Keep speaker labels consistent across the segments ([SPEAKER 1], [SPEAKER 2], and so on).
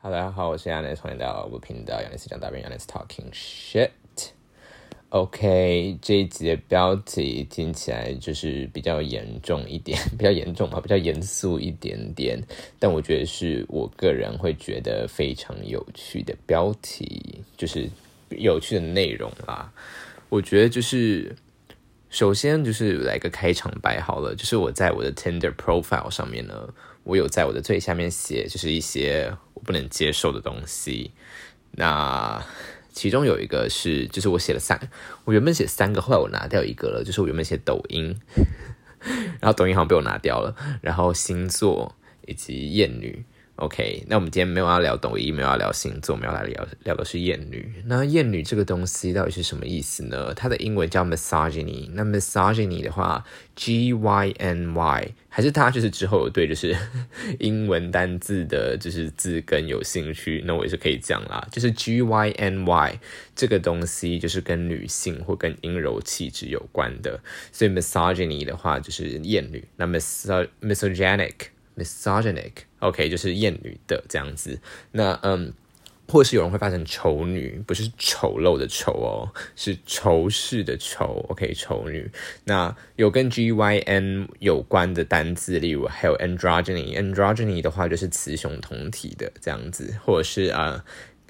[SPEAKER 1] 大家好，我是亚楠欢迎来到我频道 Yanis 讲大便 Yanis Talking Shit。OK，这一集的标题听起来就是比较严重一点，比较严重嘛，比较严肃一点点。但我觉得是我个人会觉得非常有趣的标题，就是有趣的内容啦。我觉得就是首先就是来个开场白好了，就是我在我的 Tinder profile 上面呢，我有在我的最下面写，就是一些不能接受的东西。那其中有一个是，就是我写了三，我原本写三个，后来我拿掉一个了，就是我原本写抖音，然后抖音好像被我拿掉了，然后星座以及艳女。OK，那我们今天没有要聊抖音，没有要聊星座，我们要来聊聊的是艳女。那艳女这个东西到底是什么意思呢？它的英文叫 misogyny。那 misogyny 的话，G Y N Y，还是它就是之后对就是 英文单字的就是字根有兴趣，那我也是可以讲啦。就是 G Y N Y 这个东西就是跟女性或跟阴柔气质有关的，所以 misogyny 的话就是艳女。那 miso misogynic misogynic，OK，就是厌女的这样子。那嗯，或是有人会发成丑女，不是丑陋的丑哦，是仇视的仇。OK，丑女。那有跟 G Y N 有关的单字，例如还有 androgyny，androgyny 的话就是雌雄同体的这样子，或者是呃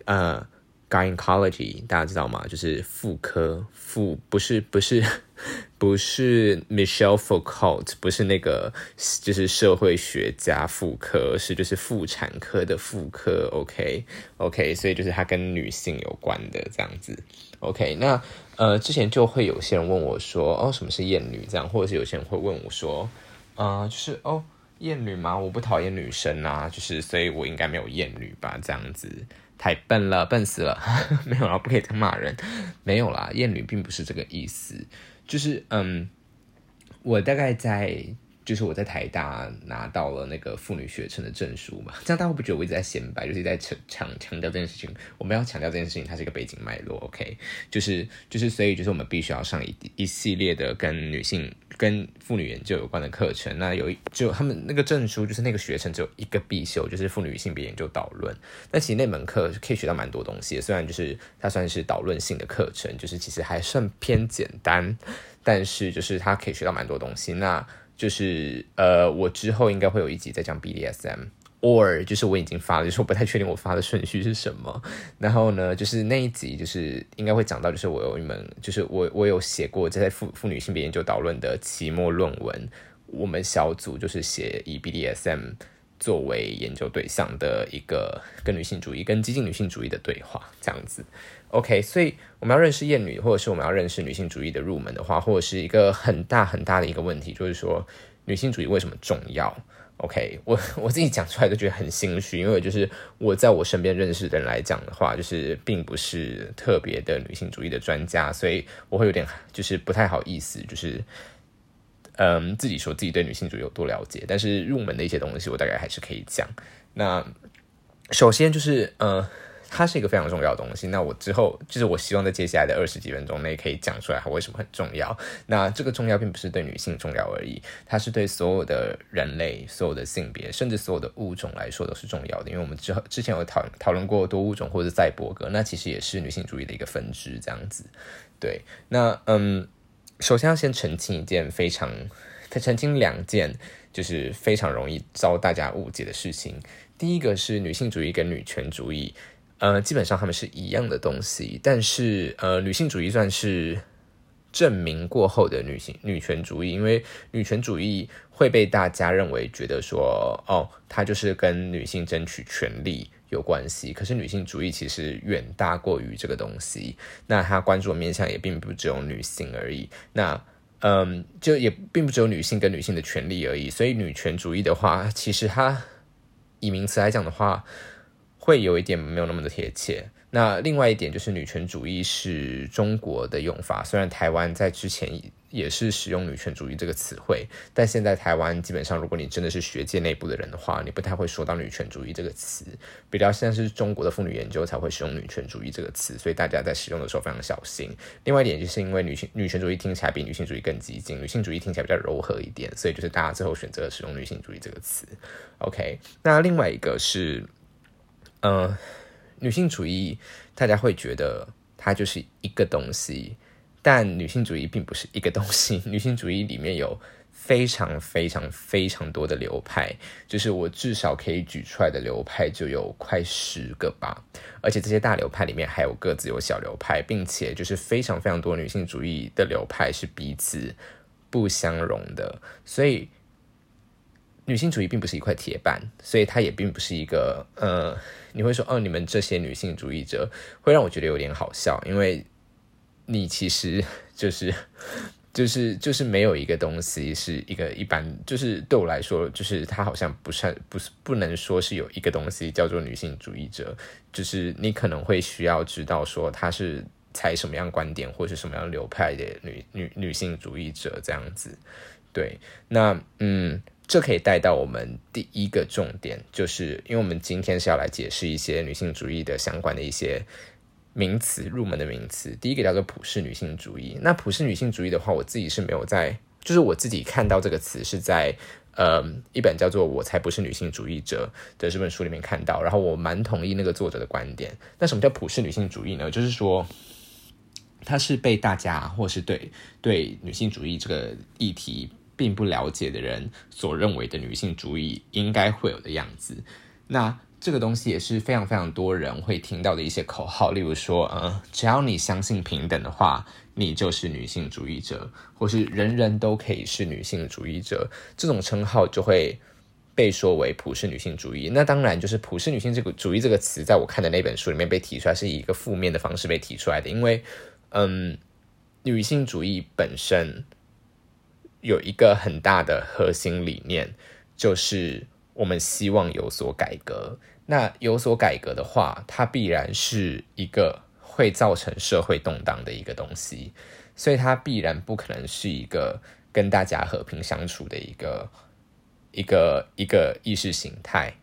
[SPEAKER 1] 呃 gynecology，大家知道吗？就是妇科妇，不是不是。不是 Michelle Foucault，不是那个，就是社会学家妇科，是就是妇产科的妇科。OK，OK，所以就是它跟女性有关的这样子。OK，那呃，之前就会有些人问我说，哦，什么是厌女？这样，或者是有些人会问我说，呃，就是哦，厌女吗？我不讨厌女生啊，就是所以我应该没有厌女吧？这样子太笨了，笨死了，没有啦，不可以再骂人，没有啦，厌女并不是这个意思。就是嗯，我大概在就是我在台大拿到了那个妇女学程的证书嘛，这样大家会不觉得我一直在显摆，就是在强强强调这件事情。我们要强调这件事情，它是一个背景脉络，OK？就是就是所以就是我们必须要上一一系列的跟女性跟妇女研究有关的课程。那有一就他们那个证书就是那个学程只有一个必修，就是妇女性别研究导论。那其实那门课可以学到蛮多东西，虽然就是它算是导论性的课程，就是其实还算偏简单，但是就是它可以学到蛮多东西。那就是呃，我之后应该会有一集在讲 BDSM，or 就是我已经发了，就是我不太确定我发的顺序是什么。然后呢，就是那一集就是应该会讲到，就是我有一门，就是我我有写过在妇妇女性别研究导论的期末论文，我们小组就是写以 BDSM 作为研究对象的一个跟女性主义、跟激进女性主义的对话，这样子。OK，所以我们要认识厌女，或者是我们要认识女性主义的入门的话，或者是一个很大很大的一个问题，就是说女性主义为什么重要？OK，我 我自己讲出来都觉得很心虚，因为就是我在我身边认识的人来讲的话，就是并不是特别的女性主义的专家，所以我会有点就是不太好意思，就是嗯自己说自己对女性主义有多了解，但是入门的一些东西我大概还是可以讲。那首先就是呃。它是一个非常重要的东西。那我之后就是我希望在接下来的二十几分钟内可以讲出来它为什么很重要。那这个重要并不是对女性重要而已，它是对所有的人类、所有的性别，甚至所有的物种来说都是重要的。因为我们之后之前有讨讨论过多物种或者赛博格，那其实也是女性主义的一个分支。这样子，对。那嗯，首先要先澄清一件非常，澄清两件就是非常容易遭大家误解的事情。第一个是女性主义跟女权主义。呃，基本上他们是一样的东西，但是呃，女性主义算是证明过后的女性女权主义，因为女权主义会被大家认为觉得说，哦，它就是跟女性争取权利有关系。可是女性主义其实远大过于这个东西，那它关注的面向也并不只有女性而已。那嗯，就也并不只有女性跟女性的权利而已。所以女权主义的话，其实它以名词来讲的话。会有一点没有那么的贴切。那另外一点就是女权主义是中国的用法，虽然台湾在之前也是使用女权主义这个词汇，但现在台湾基本上，如果你真的是学界内部的人的话，你不太会说到女权主义这个词，比较像是中国的妇女研究才会使用女权主义这个词，所以大家在使用的时候非常小心。另外一点就是因为女性女权主义听起来比女性主义更激进，女性主义听起来比较柔和一点，所以就是大家最后选择使用女性主义这个词。OK，那另外一个是。嗯，女性主义大家会觉得它就是一个东西，但女性主义并不是一个东西。女性主义里面有非常非常非常多的流派，就是我至少可以举出来的流派就有快十个吧。而且这些大流派里面还有各自有小流派，并且就是非常非常多女性主义的流派是彼此不相容的，所以。女性主义并不是一块铁板，所以它也并不是一个呃，你会说哦，你们这些女性主义者会让我觉得有点好笑，因为你其实就是就是就是没有一个东西是一个一般，就是对我来说，就是它好像不是不是不能说是有一个东西叫做女性主义者，就是你可能会需要知道说她是采什么样观点或者是什么样流派的女女女性主义者这样子，对，那嗯。这可以带到我们第一个重点，就是因为我们今天是要来解释一些女性主义的相关的一些名词，入门的名词。第一个叫做普世女性主义。那普世女性主义的话，我自己是没有在，就是我自己看到这个词是在呃一本叫做《我才不是女性主义者》的这本书里面看到，然后我蛮同意那个作者的观点。那什么叫普世女性主义呢？就是说，它是被大家或是对对女性主义这个议题。并不了解的人所认为的女性主义应该会有的样子，那这个东西也是非常非常多人会听到的一些口号，例如说，嗯，只要你相信平等的话，你就是女性主义者，或是人人都可以是女性主义者，这种称号就会被说为普世女性主义。那当然，就是普世女性这个主义这个词，在我看的那本书里面被提出来，是以一个负面的方式被提出来的，因为，嗯，女性主义本身。有一个很大的核心理念，就是我们希望有所改革。那有所改革的话，它必然是一个会造成社会动荡的一个东西，所以它必然不可能是一个跟大家和平相处的一个一个一个意识形态。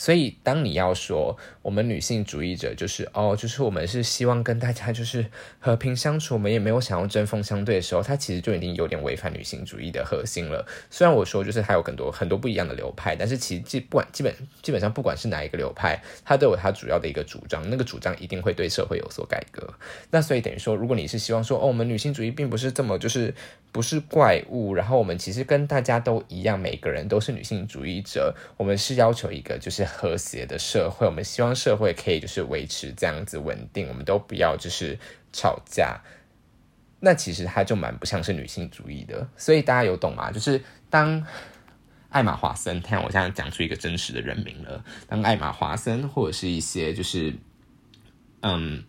[SPEAKER 1] 所以，当你要说我们女性主义者就是哦，就是我们是希望跟大家就是和平相处，我们也没有想要针锋相对的时候，它其实就已经有点违反女性主义的核心了。虽然我说就是还有很多很多不一样的流派，但是其实基不管基本基本上不管是哪一个流派，它都有它主要的一个主张，那个主张一定会对社会有所改革。那所以等于说，如果你是希望说哦，我们女性主义并不是这么就是不是怪物，然后我们其实跟大家都一样，每个人都是女性主义者，我们是要求一个就是。和谐的社会，我们希望社会可以就是维持这样子稳定，我们都不要就是吵架。那其实它就蛮不像是女性主义的，所以大家有懂吗？就是当艾玛华森，看我现在讲出一个真实的人名了，当艾玛华森或者是一些就是嗯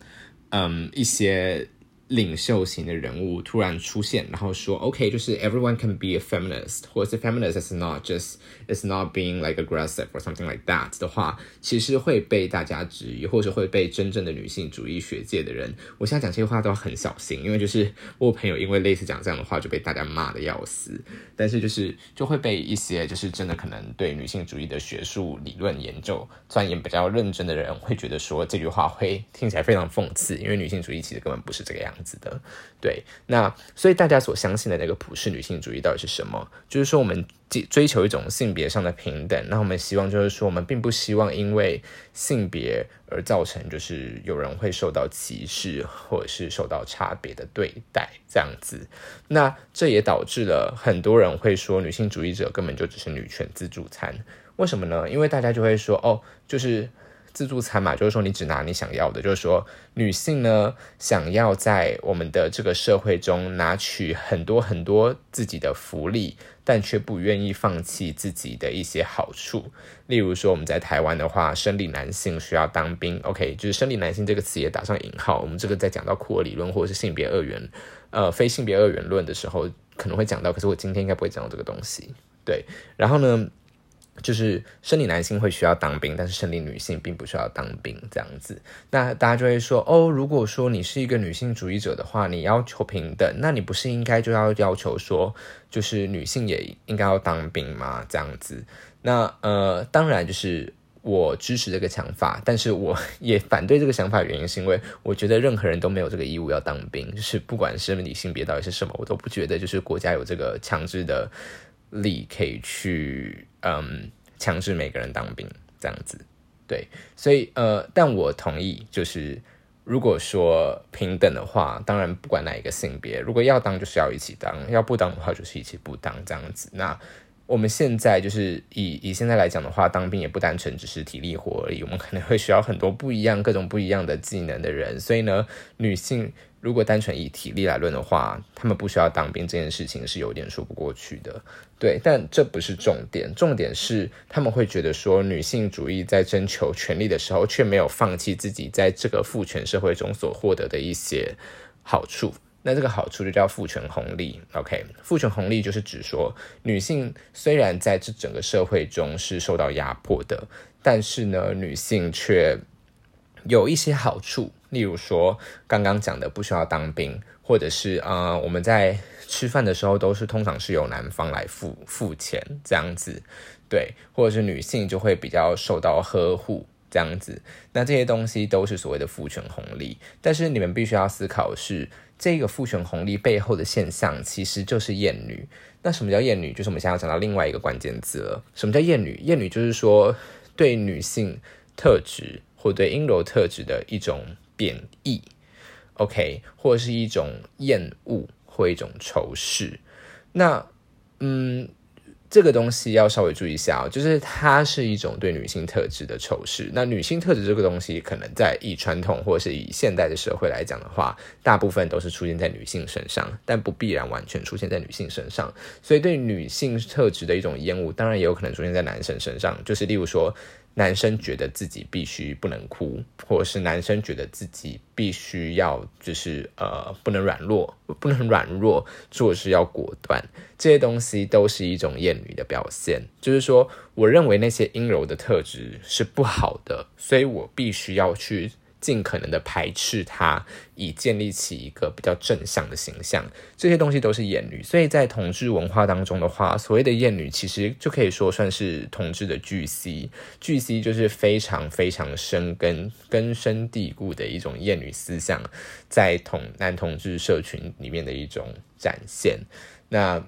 [SPEAKER 1] 嗯一些。领袖型的人物突然出现，然后说：“OK，就是 everyone can be a feminist，或者是 feminist is not just is not being like aggressive or something like that 的话，其实会被大家质疑，或者会被真正的女性主义学界的人，我现在讲这些话都要很小心，因为就是我朋友因为类似讲这样的话就被大家骂的要死，但是就是就会被一些就是真的可能对女性主义的学术理论研究钻研比较认真的人会觉得说这句话会听起来非常讽刺，因为女性主义其实根本不是这个样子。”子的对，那所以大家所相信的那个普世女性主义到底是什么？就是说我们追追求一种性别上的平等，那我们希望就是说我们并不希望因为性别而造成就是有人会受到歧视或者是受到差别的对待这样子。那这也导致了很多人会说女性主义者根本就只是女权自助餐，为什么呢？因为大家就会说哦，就是。自助餐嘛，就是说你只拿你想要的，就是说女性呢想要在我们的这个社会中拿取很多很多自己的福利，但却不愿意放弃自己的一些好处。例如说我们在台湾的话，生理男性需要当兵，OK，就是生理男性这个词也打上引号。我们这个在讲到库尔理论或者是性别二元，呃，非性别二元论的时候可能会讲到，可是我今天应该不会讲到这个东西。对，然后呢？就是生理男性会需要当兵，但是生理女性并不需要当兵这样子。那大家就会说，哦，如果说你是一个女性主义者的话，你要求平等，那你不是应该就要要求说，就是女性也应该要当兵吗？这样子。那呃，当然就是我支持这个想法，但是我也反对这个想法，原因是因为我觉得任何人都没有这个义务要当兵，就是不管生理性别到底是什么，我都不觉得就是国家有这个强制的。力可以去嗯强制每个人当兵这样子，对，所以呃，但我同意，就是如果说平等的话，当然不管哪一个性别，如果要当就是要一起当，要不当的话就是一起不当这样子。那我们现在就是以以现在来讲的话，当兵也不单纯只是体力活而已，我们可能会需要很多不一样、各种不一样的技能的人。所以呢，女性如果单纯以体力来论的话，她们不需要当兵这件事情是有点说不过去的。对，但这不是重点，重点是他们会觉得说，女性主义在征求权利的时候，却没有放弃自己在这个父权社会中所获得的一些好处。那这个好处就叫父权红利，OK？父权红利就是指说，女性虽然在这整个社会中是受到压迫的，但是呢，女性却有一些好处，例如说刚刚讲的不需要当兵，或者是啊，我们在吃饭的时候都是通常是由男方来付付钱这样子，对，或者是女性就会比较受到呵护这样子，那这些东西都是所谓的父权红利，但是你们必须要思考是。这个父权红利背后的现象，其实就是厌女。那什么叫厌女？就是我们现在要讲到另外一个关键字了。什么叫厌女？厌女就是说对女性特质或对阴柔特质的一种贬义，OK，或者是一种厌恶或一种仇视。那，嗯。这个东西要稍微注意一下哦，就是它是一种对女性特质的仇视。那女性特质这个东西，可能在以传统或者是以现代的社会来讲的话，大部分都是出现在女性身上，但不必然完全出现在女性身上。所以对女性特质的一种厌恶，当然也有可能出现在男生身上，就是例如说。男生觉得自己必须不能哭，或者是男生觉得自己必须要就是呃不能软弱，不能软弱，做事要果断，这些东西都是一种厌女的表现。就是说，我认为那些阴柔的特质是不好的，所以我必须要去。尽可能的排斥它，以建立起一个比较正向的形象。这些东西都是厌女，所以在同志文化当中的话，所谓的厌女其实就可以说算是同志的巨 C。巨 C 就是非常非常深根根深蒂固的一种厌女思想，在同男同志社群里面的一种展现。那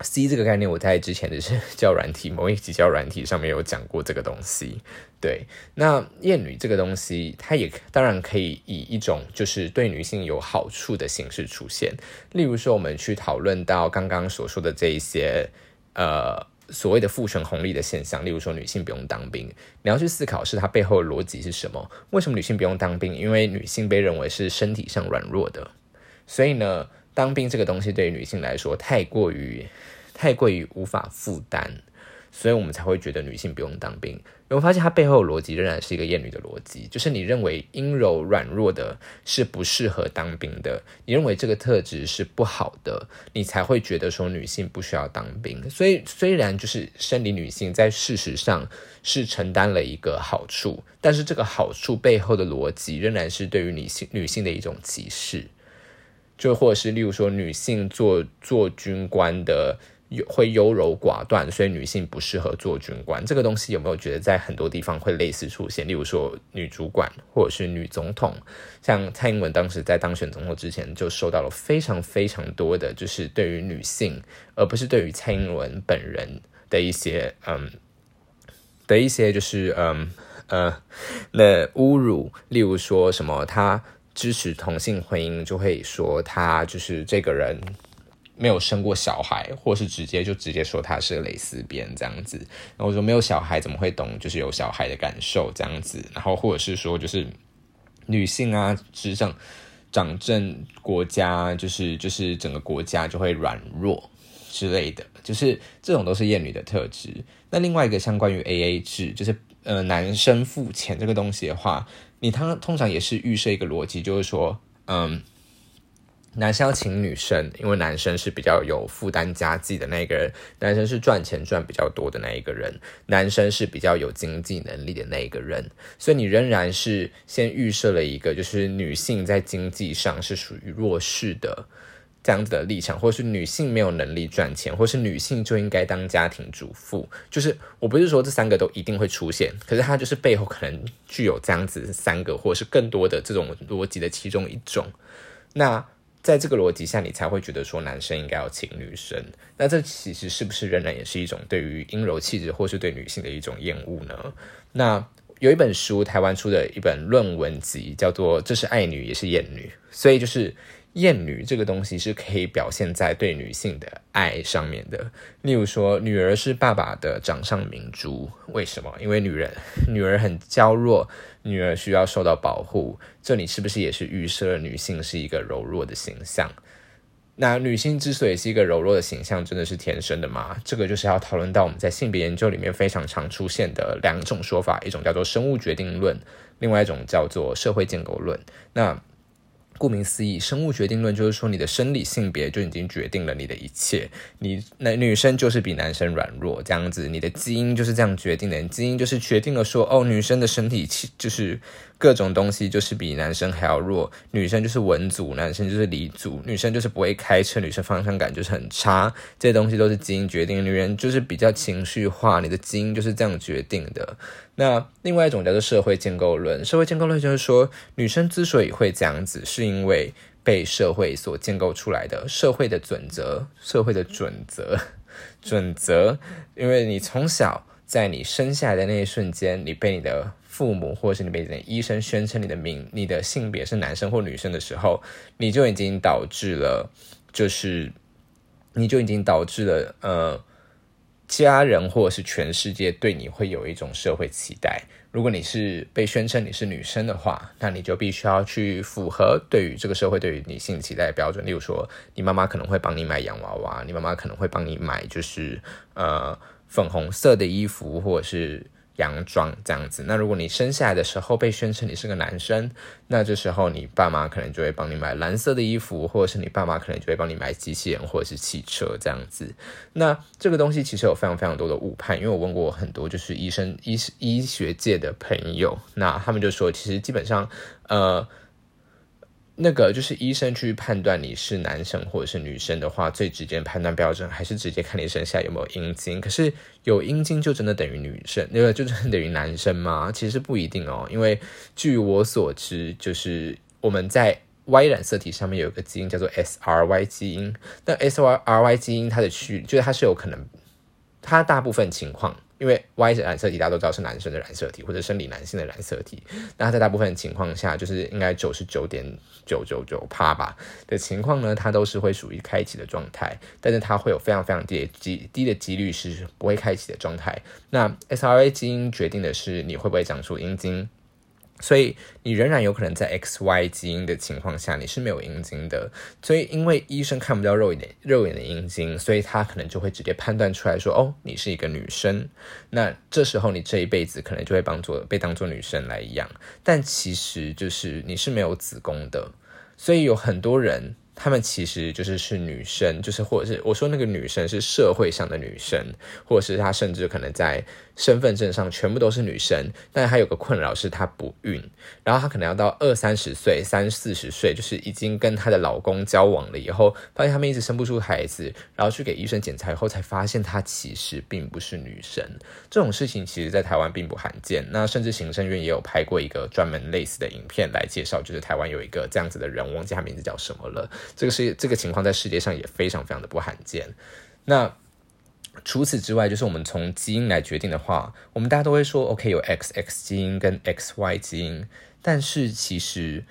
[SPEAKER 1] C 这个概念，我在之前的是 教软体某一集教软体上面有讲过这个东西。对，那厌女这个东西，它也当然可以以一种就是对女性有好处的形式出现。例如说，我们去讨论到刚刚所说的这一些呃所谓的父权红利的现象，例如说女性不用当兵，你要去思考是它背后的逻辑是什么？为什么女性不用当兵？因为女性被认为是身体上软弱的，所以呢，当兵这个东西对于女性来说太过于太过于无法负担。所以我们才会觉得女性不用当兵。我发现它背后的逻辑仍然是一个厌女的逻辑，就是你认为阴柔软弱的是不适合当兵的，你认为这个特质是不好的，你才会觉得说女性不需要当兵。所以虽然就是生理女性在事实上是承担了一个好处，但是这个好处背后的逻辑仍然是对于女性女性的一种歧视，就或者是例如说女性做做军官的。会优柔寡断，所以女性不适合做军官。这个东西有没有觉得在很多地方会类似出现？例如说女主管或者是女总统，像蔡英文当时在当选总统之前，就受到了非常非常多的，就是对于女性，而不是对于蔡英文本人的一些嗯的一些就是嗯呃那侮辱。例如说什么他支持同性婚姻，就会说他就是这个人。没有生过小孩，或是直接就直接说他是蕾丝边这样子。然后说没有小孩怎么会懂就是有小孩的感受这样子。然后或者是说就是女性啊执政掌政国家，就是就是整个国家就会软弱之类的，就是这种都是厌女的特质。那另外一个相关于 A A 制，就是呃男生付钱这个东西的话，你他通常也是预设一个逻辑，就是说嗯。男生要请女生，因为男生是比较有负担家计的那个人，男生是赚钱赚比较多的那一个人，男生是比较有经济能力的那一个人，所以你仍然是先预设了一个，就是女性在经济上是属于弱势的这样子的立场，或是女性没有能力赚钱，或是女性就应该当家庭主妇。就是我不是说这三个都一定会出现，可是它就是背后可能具有这样子三个，或是更多的这种逻辑的其中一种。那在这个逻辑下，你才会觉得说男生应该要请女生。那这其实是不是仍然也是一种对于阴柔气质或是对女性的一种厌恶呢？那有一本书，台湾出的一本论文集，叫做《这是爱女也是厌女》，所以就是厌女这个东西是可以表现在对女性的爱上面的。例如说，女儿是爸爸的掌上明珠，为什么？因为女人女儿很娇弱，女儿需要受到保护，这里是不是也是预设女性是一个柔弱的形象？那女性之所以是一个柔弱的形象，真的是天生的吗？这个就是要讨论到我们在性别研究里面非常常出现的两种说法，一种叫做生物决定论，另外一种叫做社会建构论。那顾名思义，生物决定论就是说你的生理性别就已经决定了你的一切，你那女生就是比男生软弱这样子，你的基因就是这样决定的，基因就是决定了说哦，女生的身体其就是。各种东西就是比男生还要弱，女生就是文组，男生就是理组，女生就是不会开车，女生方向感就是很差，这些东西都是基因决定。女人就是比较情绪化，你的基因就是这样决定的。那另外一种叫做社会建构论，社会建构论就是说，女生之所以会这样子，是因为被社会所建构出来的社会的准则，社会的准则，准则，因为你从小在你生下来的那一瞬间，你被你的父母或者是你被医生宣称你的名、你的性别是男生或女生的时候，你就已经导致了，就是你就已经导致了，呃，家人或者是全世界对你会有一种社会期待。如果你是被宣称你是女生的话，那你就必须要去符合对于这个社会对于女性期待的标准。例如说，你妈妈可能会帮你买洋娃娃，你妈妈可能会帮你买就是呃粉红色的衣服，或者是。洋装这样子，那如果你生下来的时候被宣称你是个男生，那这时候你爸妈可能就会帮你买蓝色的衣服，或者是你爸妈可能就会帮你买机器人或者是汽车这样子。那这个东西其实有非常非常多的误判，因为我问过很多就是医生、医医学界的朋友，那他们就说，其实基本上，呃。那个就是医生去判断你是男生或者是女生的话，最直接判断标准还是直接看你身下有没有阴茎。可是有阴茎就真的等于女生，那个就真的等于男生吗？其实不一定哦。因为据我所知，就是我们在 Y 染色体上面有一个基因叫做 SRY 基因。那 SRY 基因它的区，就是它是有可能，它大部分情况。因为 Y 染色体大家都知道是男生的染色体或者生理男性的染色体，那在大部分情况下，就是应该九十九点九九九趴吧的情况呢，它都是会属于开启的状态，但是它会有非常非常低的几低的几率是不会开启的状态。那 SRA 基因决定的是你会不会长出阴茎。所以你仍然有可能在 X Y 基因的情况下，你是没有阴茎的。所以因为医生看不到肉眼肉眼的阴茎，所以他可能就会直接判断出来说，哦，你是一个女生。那这时候你这一辈子可能就会当做被当做女生来养。但其实就是你是没有子宫的，所以有很多人。他们其实就是是女生，就是或者是我说那个女生是社会上的女生，或者是她甚至可能在身份证上全部都是女生，但是她有个困扰是她不孕，然后她可能要到二三十岁、三四十岁，就是已经跟她的老公交往了以后，发现他们一直生不出孩子，然后去给医生检查以后才发现她其实并不是女生。这种事情其实在台湾并不罕见，那甚至行政院也有拍过一个专门类似的影片来介绍，就是台湾有一个这样子的人，忘记他名字叫什么了。这个是这个情况在世界上也非常非常的不罕见。那除此之外，就是我们从基因来决定的话，我们大家都会说，OK，有 XX 基因跟 XY 基因，但是其实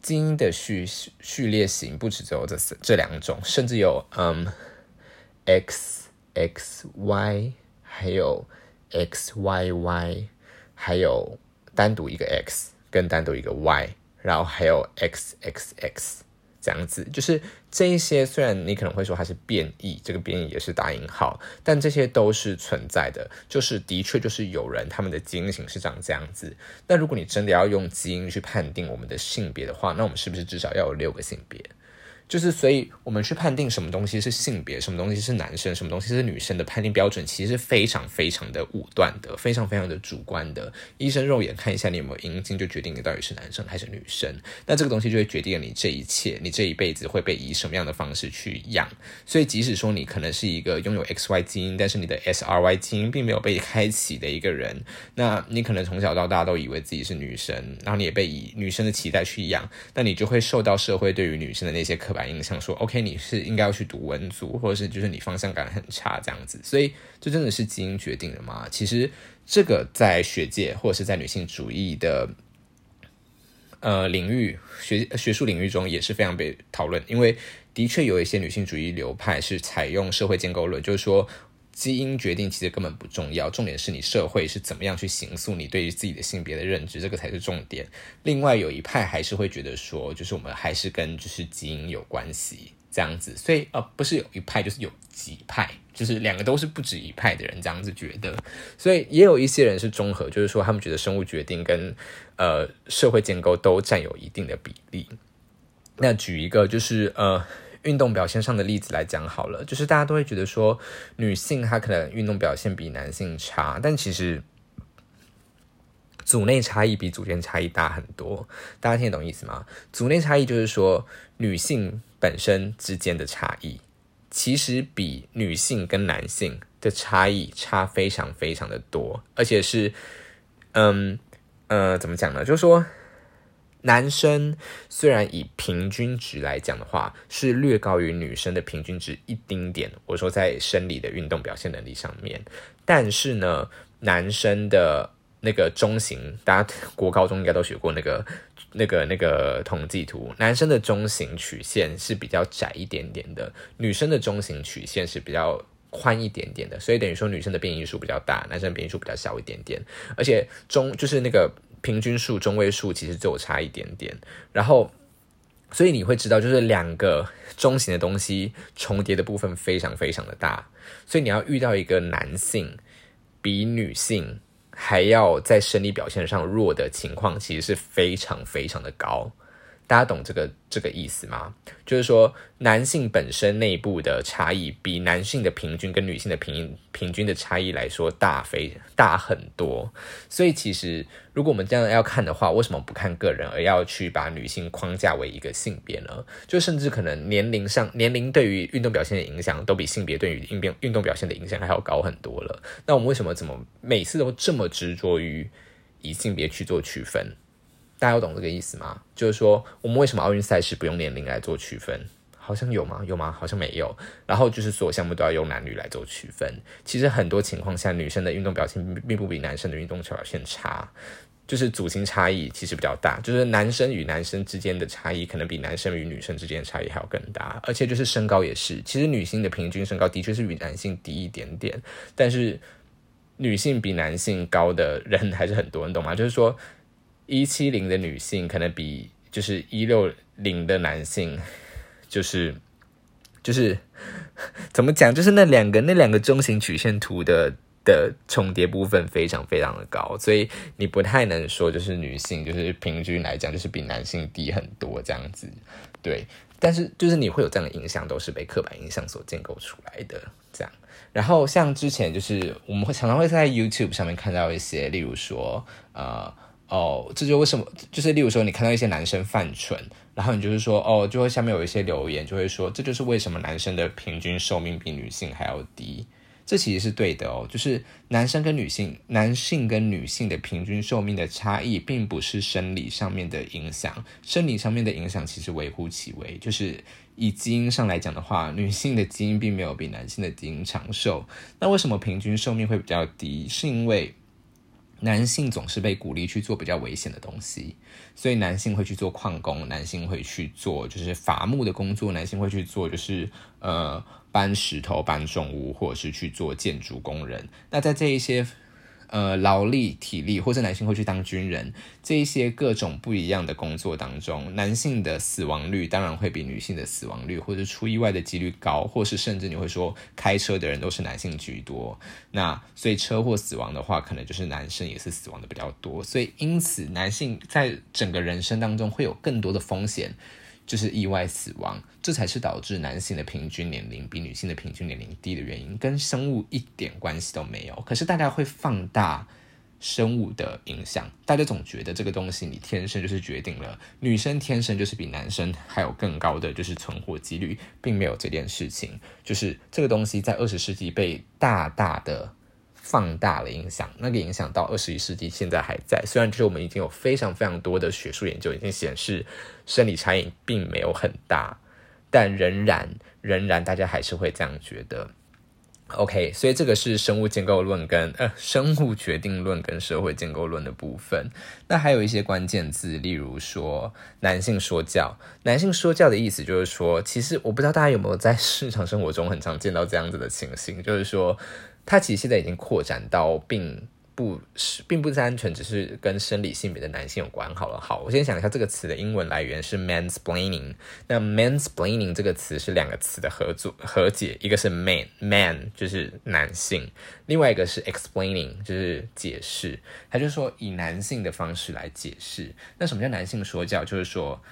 [SPEAKER 1] 基因的序序列型不止只有这这两种，甚至有嗯 XXY，还有 XYY，还有单独一个 X 跟单独一个 Y，然后还有 XXX。这样子，就是这一些，虽然你可能会说它是变异，这个变异也是打引号，但这些都是存在的，就是的确就是有人他们的基因型是长这样子。那如果你真的要用基因去判定我们的性别的话，那我们是不是至少要有六个性别？就是，所以我们去判定什么东西是性别，什么东西是男生，什么东西是女生的判定标准，其实是非常非常的武断的，非常非常的主观的。医生肉眼看一下你有没有阴茎，就决定你到底是男生还是女生。那这个东西就会决定了你这一切，你这一辈子会被以什么样的方式去养。所以，即使说你可能是一个拥有 XY 基因，但是你的 SRY 基因并没有被开启的一个人，那你可能从小到大都以为自己是女生，然后你也被以女生的期待去养，那你就会受到社会对于女生的那些刻板。板印象，说 OK 你是应该要去读文组，或者是就是你方向感很差这样子。所以这真的是基因决定的吗？其实这个在学界或者是在女性主义的呃领域学学术领域中也是非常被讨论，因为的确有一些女性主义流派是采用社会建构论，就是说。基因决定其实根本不重要，重点是你社会是怎么样去形塑你对于自己的性别的认知，这个才是重点。另外有一派还是会觉得说，就是我们还是跟就是基因有关系这样子，所以呃不是有一派就是有几派，就是两个都是不止一派的人这样子觉得。所以也有一些人是综合，就是说他们觉得生物决定跟呃社会建构都占有一定的比例。那举一个就是呃。运动表现上的例子来讲好了，就是大家都会觉得说女性她可能运动表现比男性差，但其实组内差异比组间差异大很多。大家听得懂意思吗？组内差异就是说女性本身之间的差异，其实比女性跟男性的差异差非常非常的多，而且是嗯呃怎么讲呢？就是说。男生虽然以平均值来讲的话，是略高于女生的平均值一丁点。我说在生理的运动表现能力上面，但是呢，男生的那个中型，大家国高中应该都学过那个、那个、那个统计图，男生的中型曲线是比较窄一点点的，女生的中型曲线是比较宽一点点的，所以等于说女生的变异数比较大，男生变异数比较小一点点，而且中就是那个。平均数、中位数其实就差一点点，然后，所以你会知道，就是两个中型的东西重叠的部分非常非常的大，所以你要遇到一个男性比女性还要在生理表现上弱的情况，其实是非常非常的高。大家懂这个这个意思吗？就是说，男性本身内部的差异比男性的平均跟女性的平平均的差异来说大非大很多。所以，其实如果我们这样要看的话，为什么不看个人，而要去把女性框架为一个性别呢？就甚至可能年龄上，年龄对于运动表现的影响，都比性别对于运变运动表现的影响还要高很多了。那我们为什么怎么每次都这么执着于以性别去做区分？大家有懂这个意思吗？就是说，我们为什么奥运赛事不用年龄来做区分？好像有吗？有吗？好像没有。然后就是所有项目都要用男女来做区分。其实很多情况下，女生的运动表现并不比男生的运动表现差，就是组型差异其实比较大。就是男生与男生之间的差异，可能比男生与女生之间的差异还要更大。而且就是身高也是，其实女性的平均身高的确是比男性低一点点，但是女性比男性高的人还是很多，你懂吗？就是说。一七零的女性可能比就是一六零的男性，就是就是怎么讲？就是那两个那两个中型曲线图的的重叠部分非常非常的高，所以你不太能说就是女性就是平均来讲就是比男性低很多这样子。对，但是就是你会有这样的印象，都是被刻板印象所建构出来的这样。然后像之前就是我们会常常会在 YouTube 上面看到一些，例如说呃。哦，这就为什么？就是例如说，你看到一些男生犯蠢，然后你就是说，哦，就会下面有一些留言，就会说，这就是为什么男生的平均寿命比女性还要低。这其实是对的哦，就是男生跟女性、男性跟女性的平均寿命的差异，并不是生理上面的影响，生理上面的影响其实微乎其微。就是以基因上来讲的话，女性的基因并没有比男性的基因长寿。那为什么平均寿命会比较低？是因为男性总是被鼓励去做比较危险的东西，所以男性会去做矿工，男性会去做就是伐木的工作，男性会去做就是呃搬石头、搬重物，或者是去做建筑工人。那在这一些。呃，劳力、体力，或者男性会去当军人，这一些各种不一样的工作当中，男性的死亡率当然会比女性的死亡率或者出意外的几率高，或是甚至你会说开车的人都是男性居多。那所以车祸死亡的话，可能就是男生也是死亡的比较多。所以因此，男性在整个人生当中会有更多的风险。就是意外死亡，这才是导致男性的平均年龄比女性的平均年龄低的原因，跟生物一点关系都没有。可是大家会放大生物的影响，大家总觉得这个东西你天生就是决定了女生天生就是比男生还有更高的就是存活几率，并没有这件事情。就是这个东西在二十世纪被大大的。放大了影响，那个影响到二十一世纪现在还在。虽然就是我们已经有非常非常多的学术研究已经显示生理差异并没有很大，但仍然仍然大家还是会这样觉得。OK，所以这个是生物建构论跟呃生物决定论跟社会建构论的部分。那还有一些关键字，例如说男性说教。男性说教的意思就是说，其实我不知道大家有没有在日常生活中很常见到这样子的情形，就是说，它其实现在已经扩展到并。不是，并不是单纯只是跟生理性别的男性有关。好了，好，我先想一下这个词的英文来源是 mansplaining。那 mansplaining 这个词是两个词的合组和解，一个是 man man 就是男性，另外一个是 explaining 就是解释。他就说以男性的方式来解释。那什么叫男性说教？就是说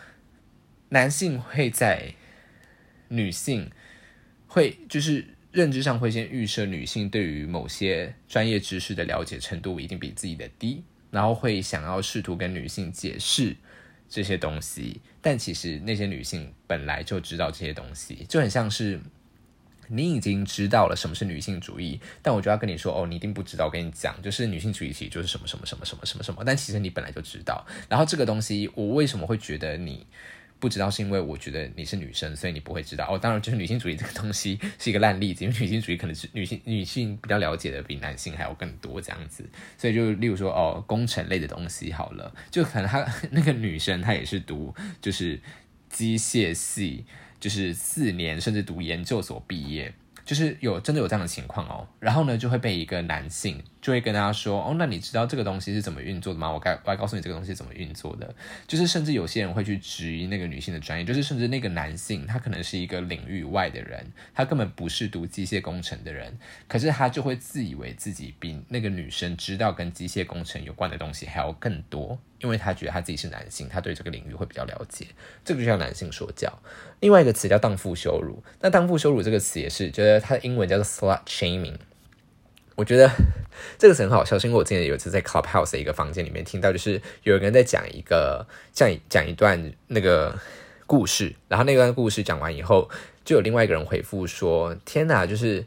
[SPEAKER 1] 男性会在女性会就是。认知上会先预设女性对于某些专业知识的了解程度一定比自己的低，然后会想要试图跟女性解释这些东西，但其实那些女性本来就知道这些东西，就很像是你已经知道了什么是女性主义，但我就要跟你说哦，你一定不知道，我跟你讲，就是女性主义其实就是什么什么什么什么什么什么，但其实你本来就知道，然后这个东西我为什么会觉得你？不知道是因为我觉得你是女生，所以你不会知道哦。当然，就是女性主义这个东西是一个烂例子，因为女性主义可能是女性女性比较了解的比男性还要更多这样子。所以就例如说哦，工程类的东西好了，就可能她那个女生她也是读就是机械系，就是四年甚至读研究所毕业。就是有真的有这样的情况哦，然后呢就会被一个男性就会跟大家说哦，那你知道这个东西是怎么运作的吗？我该我来告诉你这个东西怎么运作的。就是甚至有些人会去质疑那个女性的专业，就是甚至那个男性他可能是一个领域外的人，他根本不是读机械工程的人，可是他就会自以为自己比那个女生知道跟机械工程有关的东西还要更多。因为他觉得他自己是男性，他对这个领域会比较了解，这个就叫男性说教。另外一个词叫荡妇羞辱，那荡妇羞辱这个词也是，觉得它的英文叫做 slut shaming。我觉得 这个是很好笑，是因为我之前有一次在 Clubhouse 的一个房间里面听到，就是有人在讲一个讲讲一段那个故事，然后那段故事讲完以后，就有另外一个人回复说：“天哪，就是。”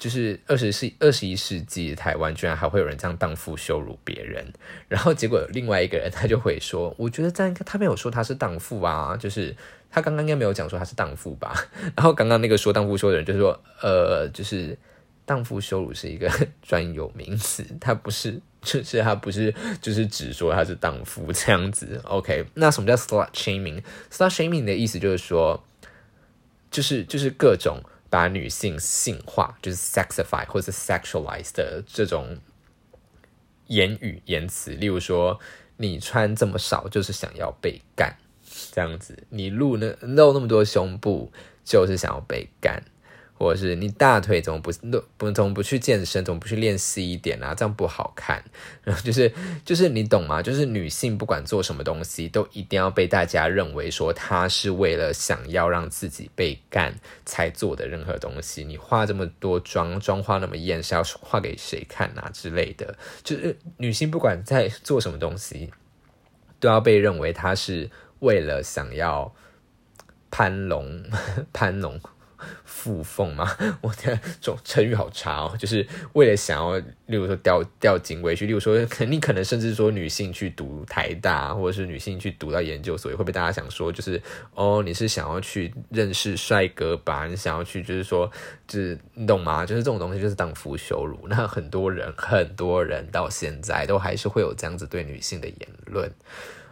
[SPEAKER 1] 就是二十世二十一世纪台湾居然还会有人这样荡妇羞辱别人，然后结果另外一个人他就会说，我觉得这样他没有说他是荡妇啊，就是他刚刚应该没有讲说他是荡妇吧。然后刚刚那个说荡妇羞的人就说，呃，就是荡妇羞辱是一个 专有名词，它不是，就是它不是，就是只说他是荡妇这样子。OK，那什么叫 slut shaming？slut shaming 的意思就是说，就是就是各种。把女性性化，就是 sexify 或者 sexualize 的这种言语言辞，例如说，你穿这么少就是想要被干，这样子，你露那露那么多胸部就是想要被干。或者是你大腿怎么不不怎么不去健身，怎么不去练细一点啊？这样不好看。然后就是就是你懂吗？就是女性不管做什么东西，都一定要被大家认为说她是为了想要让自己被干才做的任何东西。你化这么多妆，妆化那么艳，是要画给谁看啊之类的？就是女性不管在做什么东西，都要被认为她是为了想要攀龙 攀龙。附凤吗？我的这种成语好差哦，就是为了想要，例如说钓钓金龟去，例如说，肯定可能甚至说女性去读台大，或者是女性去读到研究所，也会被大家想说，就是哦，你是想要去认识帅哥吧？你想要去，就是说，就是你懂吗？就是这种东西就是荡妇羞辱。那很多人，很多人到现在都还是会有这样子对女性的言论。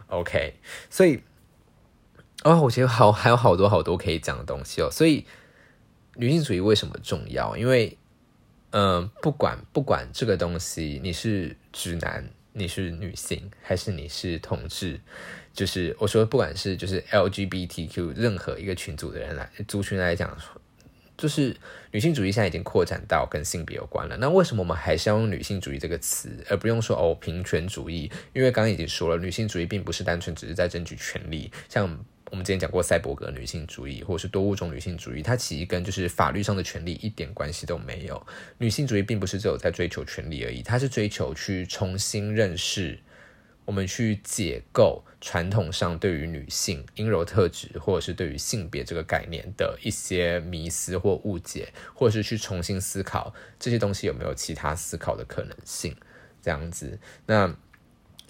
[SPEAKER 1] OK，所以哦，我觉得好还有好多好多可以讲的东西哦，所以。女性主义为什么重要？因为，嗯，不管不管这个东西，你是直男，你是女性，还是你是同志，就是我说，不管是就是 LGBTQ 任何一个群组的人来族群来讲，就是女性主义现在已经扩展到跟性别有关了。那为什么我们还是要用女性主义这个词，而不用说哦平权主义？因为刚刚已经说了，女性主义并不是单纯只是在争取权利，像。我们之前讲过赛博格女性主义，或者是多物种女性主义，它其实跟就是法律上的权利一点关系都没有。女性主义并不是只有在追求权利而已，它是追求去重新认识，我们去解构传统上对于女性阴柔特质，或者是对于性别这个概念的一些迷思或误解，或者是去重新思考这些东西有没有其他思考的可能性，这样子。那。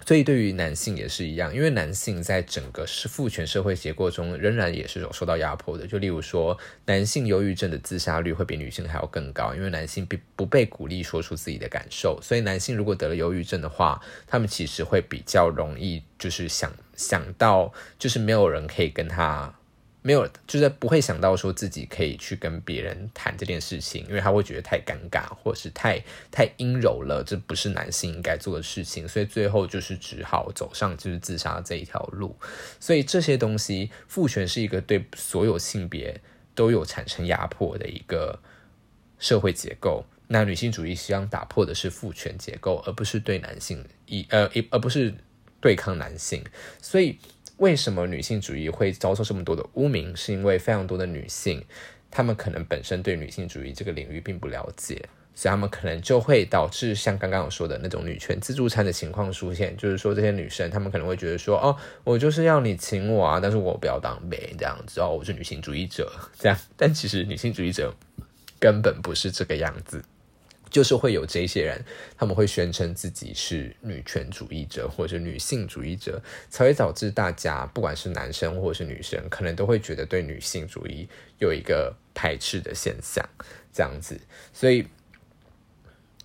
[SPEAKER 1] 所以对于男性也是一样，因为男性在整个是父权社会结构中，仍然也是有受到压迫的。就例如说，男性忧郁症的自杀率会比女性还要更高，因为男性并不被鼓励说出自己的感受，所以男性如果得了忧郁症的话，他们其实会比较容易，就是想想到，就是没有人可以跟他。没有，就是不会想到说自己可以去跟别人谈这件事情，因为他会觉得太尴尬，或者是太太阴柔了，这不是男性应该做的事情，所以最后就是只好走上就是自杀这一条路。所以这些东西，父权是一个对所有性别都有产生压迫的一个社会结构。那女性主义希望打破的是父权结构，而不是对男性一呃而不是对抗男性，所以。为什么女性主义会遭受这么多的污名？是因为非常多的女性，她们可能本身对女性主义这个领域并不了解，所以她们可能就会导致像刚刚我说的那种女权自助餐的情况出现。就是说，这些女生她们可能会觉得说：“哦，我就是要你请我啊，但是我不要当妹这样子哦，我是女性主义者这样。”但其实女性主义者根本不是这个样子。就是会有这些人，他们会宣称自己是女权主义者或者女性主义者，才会导致大家不管是男生或是女生，可能都会觉得对女性主义有一个排斥的现象，这样子。所以，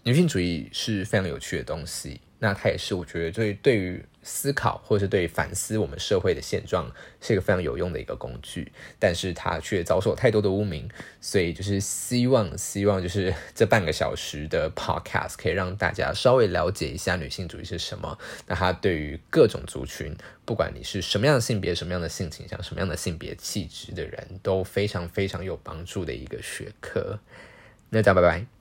[SPEAKER 1] 女性主义是非常有趣的东西。那它也是我觉得对对于思考或是对反思我们社会的现状是一个非常有用的一个工具，但是它却遭受太多的污名，所以就是希望希望就是这半个小时的 podcast 可以让大家稍微了解一下女性主义是什么。那它对于各种族群，不管你是什么样的性别、什么样的性倾向、什么样的性别气质的人，都非常非常有帮助的一个学科。那大家拜拜。